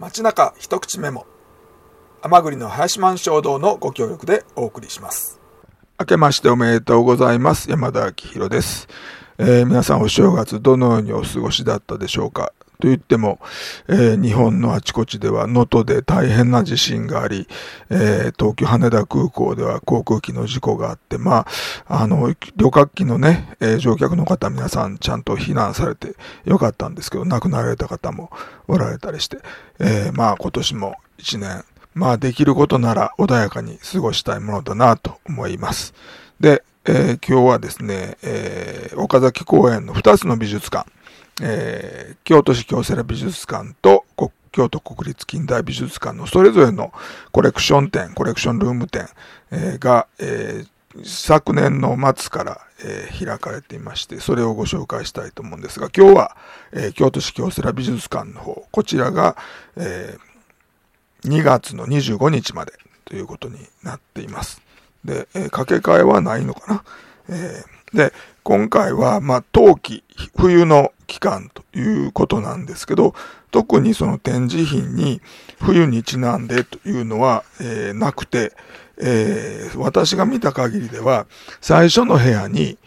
街中一口メモ。甘栗の林満衝堂のご協力でお送りします。明けましておめでとうございます。山田明宏です、えー、皆さんお正月どのようにお過ごしだったでしょうか。と言っても、えー、日本のあちこちでは能登で大変な地震があり、えー、東京羽田空港では航空機の事故があって、まあ、あの、旅客機のね、えー、乗客の方皆さんちゃんと避難されてよかったんですけど、亡くなられた方もおられたりして、えまあ今年も一年、まあできることなら穏やかに過ごしたいものだなと思います。で、え今日はですね、え岡崎公園の2つの美術館、えー、京都市京セラ美術館と京都国立近代美術館のそれぞれのコレクション展、コレクションルーム展、えー、が、えー、昨年の末から、えー、開かれていまして、それをご紹介したいと思うんですが、今日は、え、京都市京セラ美術館の方、こちらが、え、2月の25日までということになっています。で、えー、掛け替えはないのかな。えー、で、今回は、まあ、冬季、冬の期間ということなんですけど、特にその展示品に冬にちなんでというのは、えー、なくて、えー、私が見た限りでは、最初の部屋に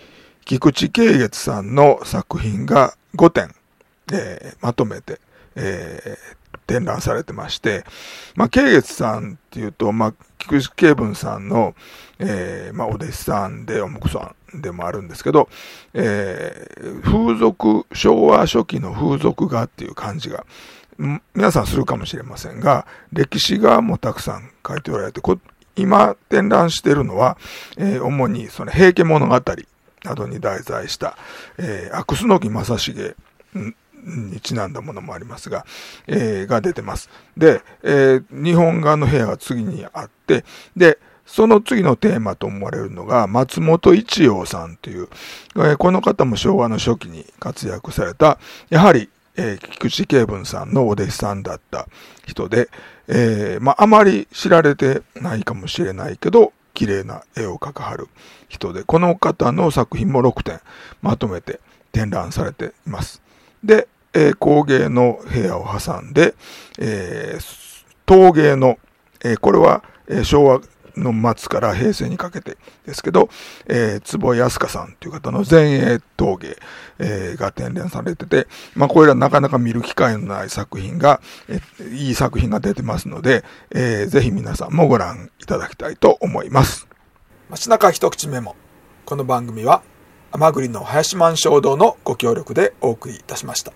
菊池慶月さんの作品が5点、えー、まとめて、えー、展覧されてまして、まあ、慶月さんっていうと、まあ、菊池慶文さんの、えー、まあ、お弟子さんで、おもくさんでもあるんですけど、えー、風俗、昭和初期の風俗画っていう感じが、皆さんするかもしれませんが、歴史画もたくさん書いておられて、今展覧しているのは、えー、主にその平家物語などに題材した、えー、アクスノキ正成にちなんだものもありますが、えー、が出てます。で、えー、日本画の部屋が次にあって、で、その次のテーマと思われるのが、松本一葉さんという、えー、この方も昭和の初期に活躍された、やはり、えー、菊池慶文さんのお弟子さんだった人で、えー、まあ、あまり知られてないかもしれないけど、綺麗な絵を描かはる人で、この方の作品も6点まとめて展覧されています。で、えー、工芸の部屋を挟んで、えー、陶芸の、えー、これは、え、昭和の末から平成にかけてですけど、えー、坪井康香さんという方の前衛陶芸、えー、が展覧されてて、まあ、これらなかなか見る機会のない作品が、えー、いい作品が出てますので、えー、ぜひ皆さんもご覧いただきたいと思います。街中一口メモ。この番組は、甘栗の林満衝堂のご協力でお送りいたしました。